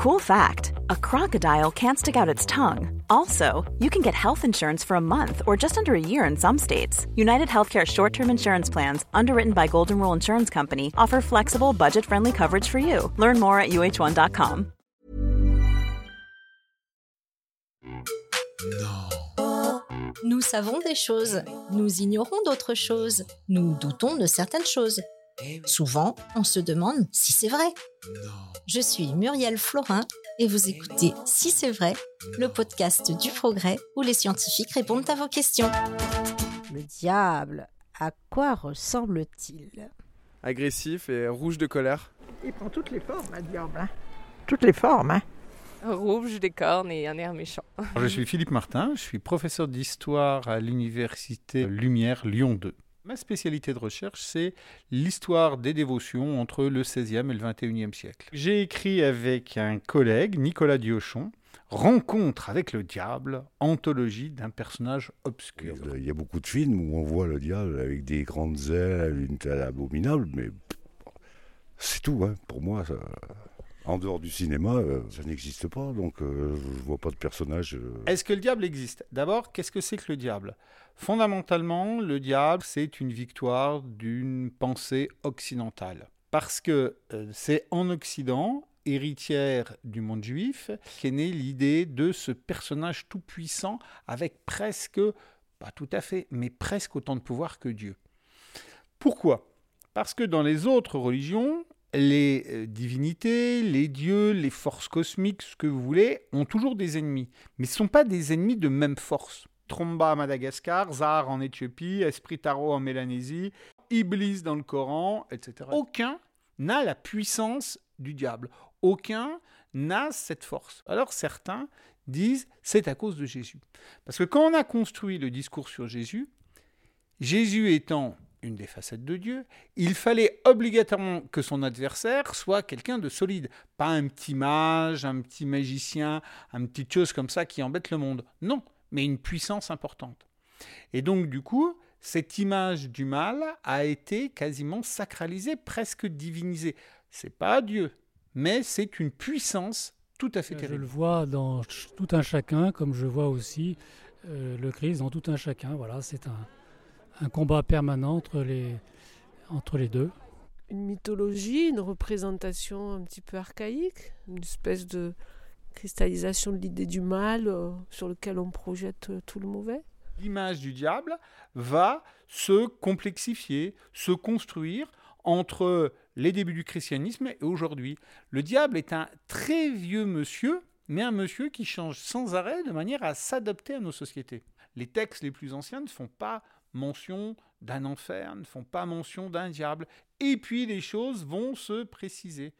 Cool fact a crocodile can't stick out its tongue. Also, you can get health insurance for a month or just under a year in some states. United Healthcare short term insurance plans, underwritten by Golden Rule Insurance Company, offer flexible, budget friendly coverage for you. Learn more at uh1.com. Nous savons des choses, nous ignorons d'autres choses, nous doutons de certaines choses. Souvent, on se demande si c'est vrai. Je suis Muriel Florin et vous écoutez Si c'est vrai, le podcast du progrès où les scientifiques répondent à vos questions. Le diable, à quoi ressemble-t-il? Agressif et rouge de colère. Il prend toutes les formes, un diable. hein. Toutes les formes, hein. Rouge, des cornes et un air méchant. Je suis Philippe Martin, je suis professeur d'histoire à l'université Lumière Lyon 2. Ma spécialité de recherche, c'est l'histoire des dévotions entre le XVIe et le XXIe siècle. J'ai écrit avec un collègue, Nicolas Diochon, Rencontre avec le diable, anthologie d'un personnage obscur. Il y a beaucoup de films où on voit le diable avec des grandes ailes, une telle abominable, mais c'est tout. hein. Pour moi, ça- en dehors du cinéma, euh, ça n'existe pas, donc euh, je vois pas de personnage. euh, Est-ce que le diable existe? D'abord, qu'est-ce que c'est que le diable? Fondamentalement, le diable, c'est une victoire d'une pensée occidentale. Parce que euh, c'est en Occident, héritière du monde juif, qu'est née l'idée de ce personnage tout-puissant avec presque, pas tout à fait, mais presque autant de pouvoir que Dieu. Pourquoi? Parce que dans les autres religions, les euh, divinités, les dieux, les forces cosmiques, ce que vous voulez, ont toujours des ennemis. Mais ce ne sont pas des ennemis de même force. Tromba à Madagascar, Zahar en Éthiopie, Esprit Tarot en Mélanésie, Iblis dans le Coran, etc. Aucun n'a la puissance du diable. Aucun n'a cette force. Alors certains disent c'est à cause de Jésus. Parce que quand on a construit le discours sur Jésus, Jésus étant une des facettes de Dieu, il fallait obligatoirement que son adversaire soit quelqu'un de solide, pas un petit mage, un petit magicien, un petit chose comme ça qui embête le monde. Non, mais une puissance importante. Et donc du coup, cette image du mal a été quasiment sacralisée, presque divinisée. C'est pas Dieu, mais c'est une puissance tout à fait Je terrible. le vois dans tout un chacun, comme je vois aussi euh, le Christ dans tout un chacun. Voilà, c'est un, un combat permanent entre les, entre les deux. Une mythologie, une représentation un petit peu archaïque, une espèce de cristallisation de l'idée du mal euh, sur lequel on projette euh, tout le mauvais. l'image du diable va se complexifier, se construire entre les débuts du christianisme et aujourd'hui. Le diable est un très vieux monsieur, mais un monsieur qui change sans arrêt de manière à s'adapter à nos sociétés. Les textes les plus anciens ne font pas mention d'un enfer, ne font pas mention d'un diable. Et puis les choses vont se préciser.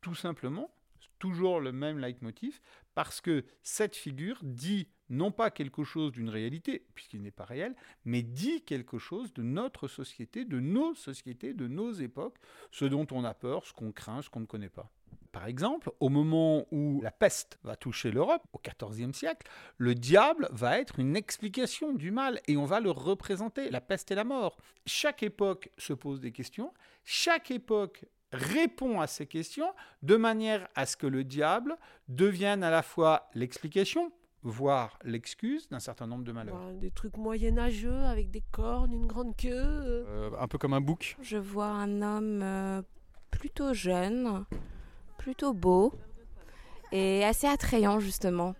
Tout simplement, toujours le même leitmotiv, parce que cette figure dit non pas quelque chose d'une réalité, puisqu'il n'est pas réel, mais dit quelque chose de notre société, de nos sociétés, de nos époques, ce dont on a peur, ce qu'on craint, ce qu'on ne connaît pas. Par exemple, au moment où la peste va toucher l'Europe, au XIVe siècle, le diable va être une explication du mal et on va le représenter, la peste et la mort. Chaque époque se pose des questions, chaque époque répond à ces questions de manière à ce que le diable devienne à la fois l'explication, voire l'excuse d'un certain nombre de malheurs. Voilà, des trucs moyenâgeux avec des cornes, une grande queue. euh. Euh, un peu comme un bouc. Je vois un homme euh, plutôt jeune, plutôt beau et assez attrayant justement.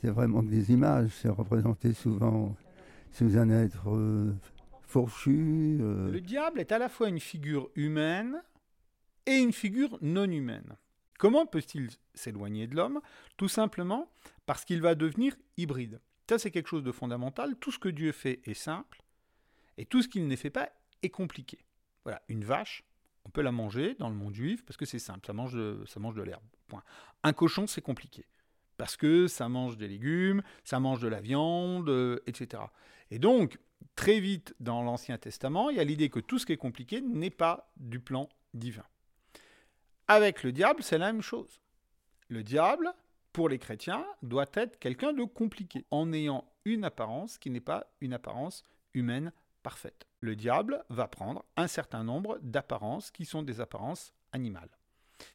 C'est vraiment que des images, c'est représenté souvent sous un être euh, fourchu. euh, Le diable est à la fois une figure humaine et une figure non humaine. Comment peut-il s'éloigner de l'homme? Tout simplement parce qu'il va devenir hybride. Ça, c'est quelque chose de fondamental. Tout ce que Dieu fait est simple, et tout ce qu'il ne fait pas est compliqué. Voilà, une vache, on peut la manger dans le monde juif parce que c'est simple, ça mange de, l'herbe. Un cochon, c'est compliqué parce que ça mange des légumes, ça mange de la viande, euh, etc. Et donc, très vite dans l'Ancien Testament, il y a l'idée que tout ce qui est compliqué n'est pas du plan divin. Avec le diable, c'est la même chose. Le diable, pour les chrétiens, doit être quelqu'un de compliqué, en ayant une apparence qui n'est pas une apparence humaine Le diable va prendre un certain nombre d'apparences qui sont des apparences animales.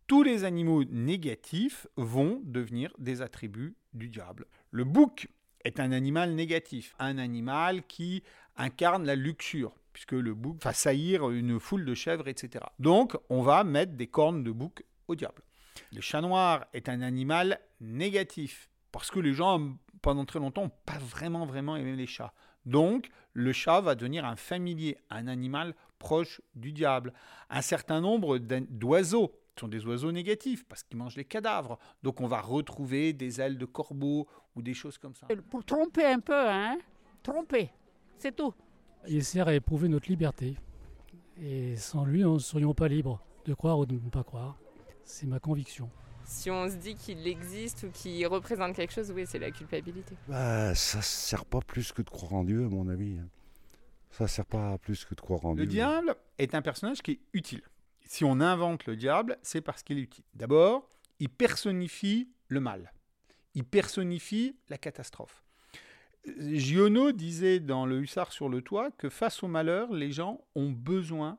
Tous les animaux négatifs vont devenir des attributs du diable. Le bouc est un animal négatif, un animal qui incarne la luxure, puisque le bouc va saillir une foule de chèvres, etc. Donc, on va mettre des cornes de bouc au diable. Le chat noir est un animal négatif, parce que les gens, pendant très longtemps, n'ont pas vraiment, vraiment aimé les chats. Donc, le chat va devenir un familier, un animal proche du diable. Un certain nombre d'oiseaux sont des oiseaux négatifs parce qu'ils mangent les cadavres. Donc, on va retrouver des ailes de corbeau ou des choses comme ça. Pour tromper un peu, hein Tromper, c'est tout. Il sert à éprouver notre liberté. Et sans lui, nous ne serions pas libres de croire ou de ne pas croire. C'est ma conviction. Si on se dit qu'il existe ou qu'il représente quelque chose, oui, c'est la culpabilité. Bah, ça sert pas plus que de croire en Dieu, à mon avis. hein. Ça sert pas plus que de croire en Le Dieu. diable est un personnage qui est utile. Si on invente le diable, c'est parce qu'il est utile. D'abord, il personnifie le mal. Il personnifie la catastrophe. Giono disait dans Le Hussard sur le toit que face au malheur, les gens ont besoin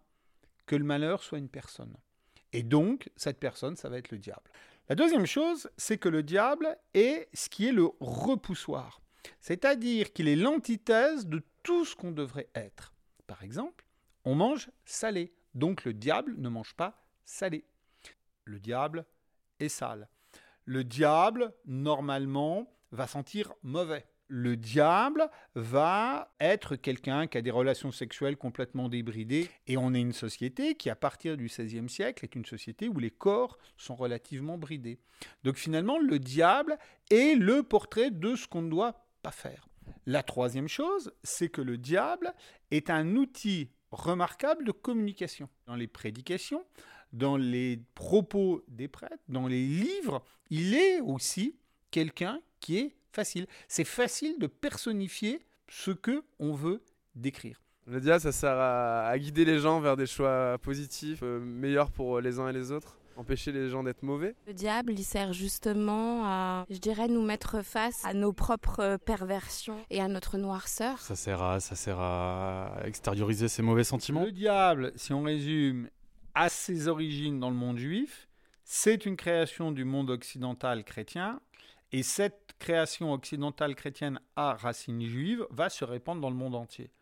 que le malheur soit une personne. Et donc, cette personne, ça va être le diable. La deuxième chose, c'est que le diable est ce qui est le repoussoir. C'est-à-dire qu'il est l'antithèse de tout ce qu'on devrait être. Par exemple, on mange salé. Donc le diable ne mange pas salé. Le diable est sale. Le diable, normalement, va sentir mauvais. Le diable va être quelqu'un qui a des relations sexuelles complètement débridées. Et on est une société qui, à partir du XVIe siècle, est une société où les corps sont relativement bridés. Donc finalement, le diable est le portrait de ce qu'on ne doit pas faire. La troisième chose, c'est que le diable est un outil remarquable de communication. Dans les prédications, dans les propos des prêtres, dans les livres, il est aussi quelqu'un qui est facile. C'est facile de personnifier ce que on veut décrire. Le diable, ça sert à, à guider les gens vers des choix positifs, euh, meilleurs pour les uns et les autres, empêcher les gens d'être mauvais? Le diable, il sert justement à, je dirais, nous mettre face à nos propres perversions et à notre noirceur. Ça sert à, ça sert à extérioriser ses mauvais sentiments? Le diable, si on résume, à ses origines dans le monde juif, c'est une création du monde occidental chrétien, et cette création occidentale chrétienne à racines juives va se répandre dans le monde entier.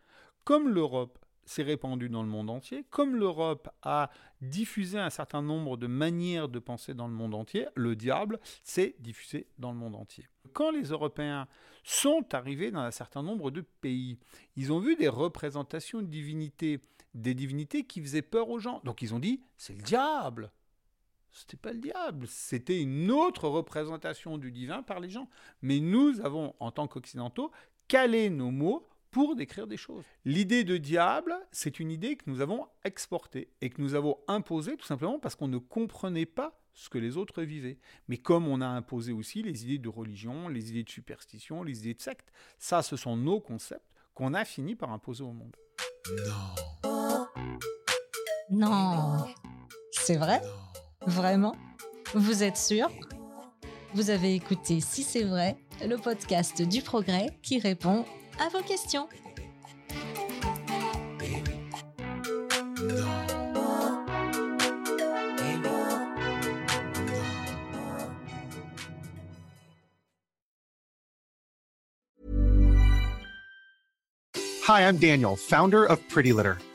Comme l'Europe s'est répandue dans le monde entier, comme l'Europe a diffusé un certain nombre de manières de penser dans le monde entier, le diable s'est diffusé dans le monde entier. Quand les Européens sont arrivés dans un certain nombre de pays, ils ont vu des représentations de divinités, des divinités qui faisaient peur aux gens. Donc ils ont dit, c'est le diable. C'était pas le diable, c'était une autre représentation du divin par les gens. Mais nous avons, en tant qu'occidentaux, calé nos mots pour décrire des choses. L'idée de diable, c'est une idée que nous avons exportée et que nous avons imposée tout simplement parce qu'on ne comprenait pas ce que les autres vivaient. Mais comme on a imposé aussi les idées de religion, les idées de superstition, les idées de secte, ça, ce sont nos concepts qu'on a fini par imposer au monde. Non. C'est vrai? Vraiment Vous êtes sûr? Vous avez écouté Si c'est vrai, le podcast du progrès qui répond à vos questions. Hi, I'm Daniel, founder of Pretty Litter.